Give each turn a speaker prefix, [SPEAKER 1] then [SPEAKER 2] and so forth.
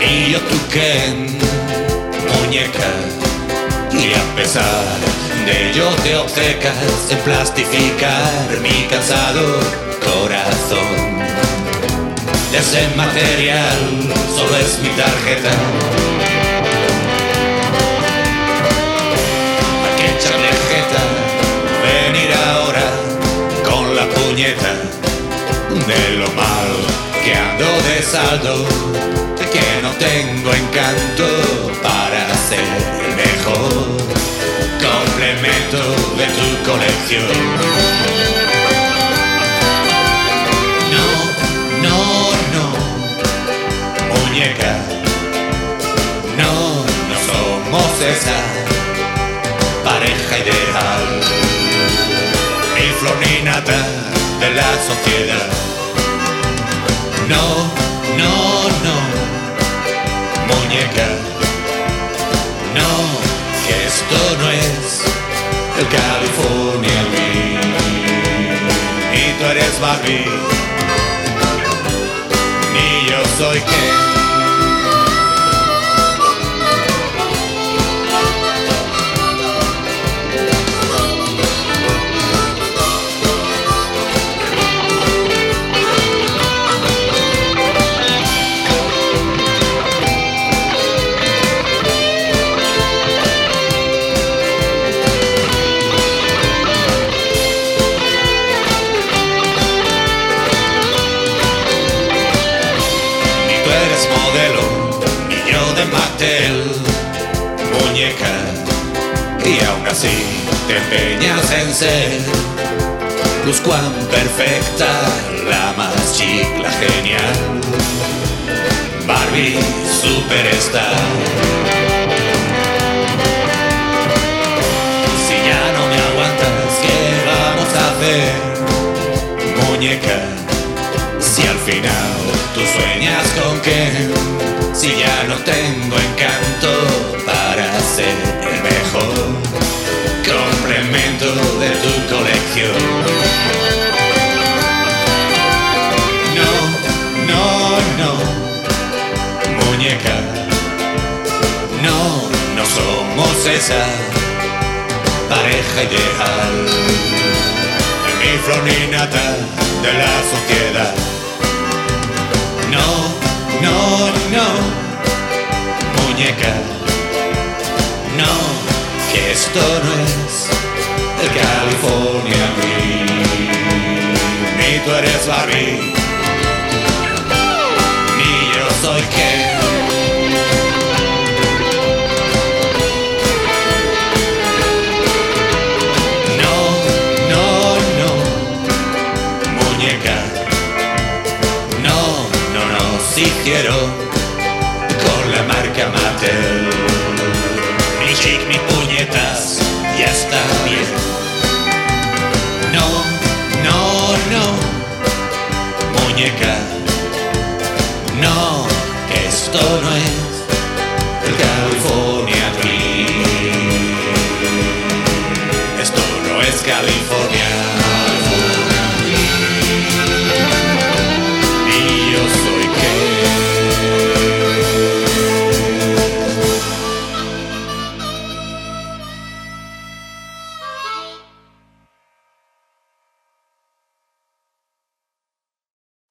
[SPEAKER 1] Y yo tu Ken, muñeca. Y a pesar de ello te obcecas en plastificar mi cansado corazón. De ese material solo es mi tarjeta. Hay que echarle jeta, venir ahora con la puñeta de lo mal que ando de saldo, para ser mejor complemento de tu colección. No, no, no, muñeca, no, no somos esa pareja ideal. Ni flor ni nata de la sociedad. No, no, no, muñeca, no, que esto no es el California Dream. Ni tú eres Barbie, ni yo soy Ken. Modelo, ni yo de Mattel, muñeca. Y aún así te empeñas en ser luz cuán perfecta, la más chic, la genial. Barbie Superstar. Si ya no me aguantas, ¿qué vamos a hacer, muñeca? Final tú sueñas con que si ya no tengo encanto para ser el mejor complemento de tu colección. No, no, no, muñeca, no, no somos esa pareja ideal ni flor ni nata de la sociedad. Muñeca, no, que esto no es el California Dream. Ni tú eres Barbie, ni yo soy Ken. No, no, muñeca. No, esto no es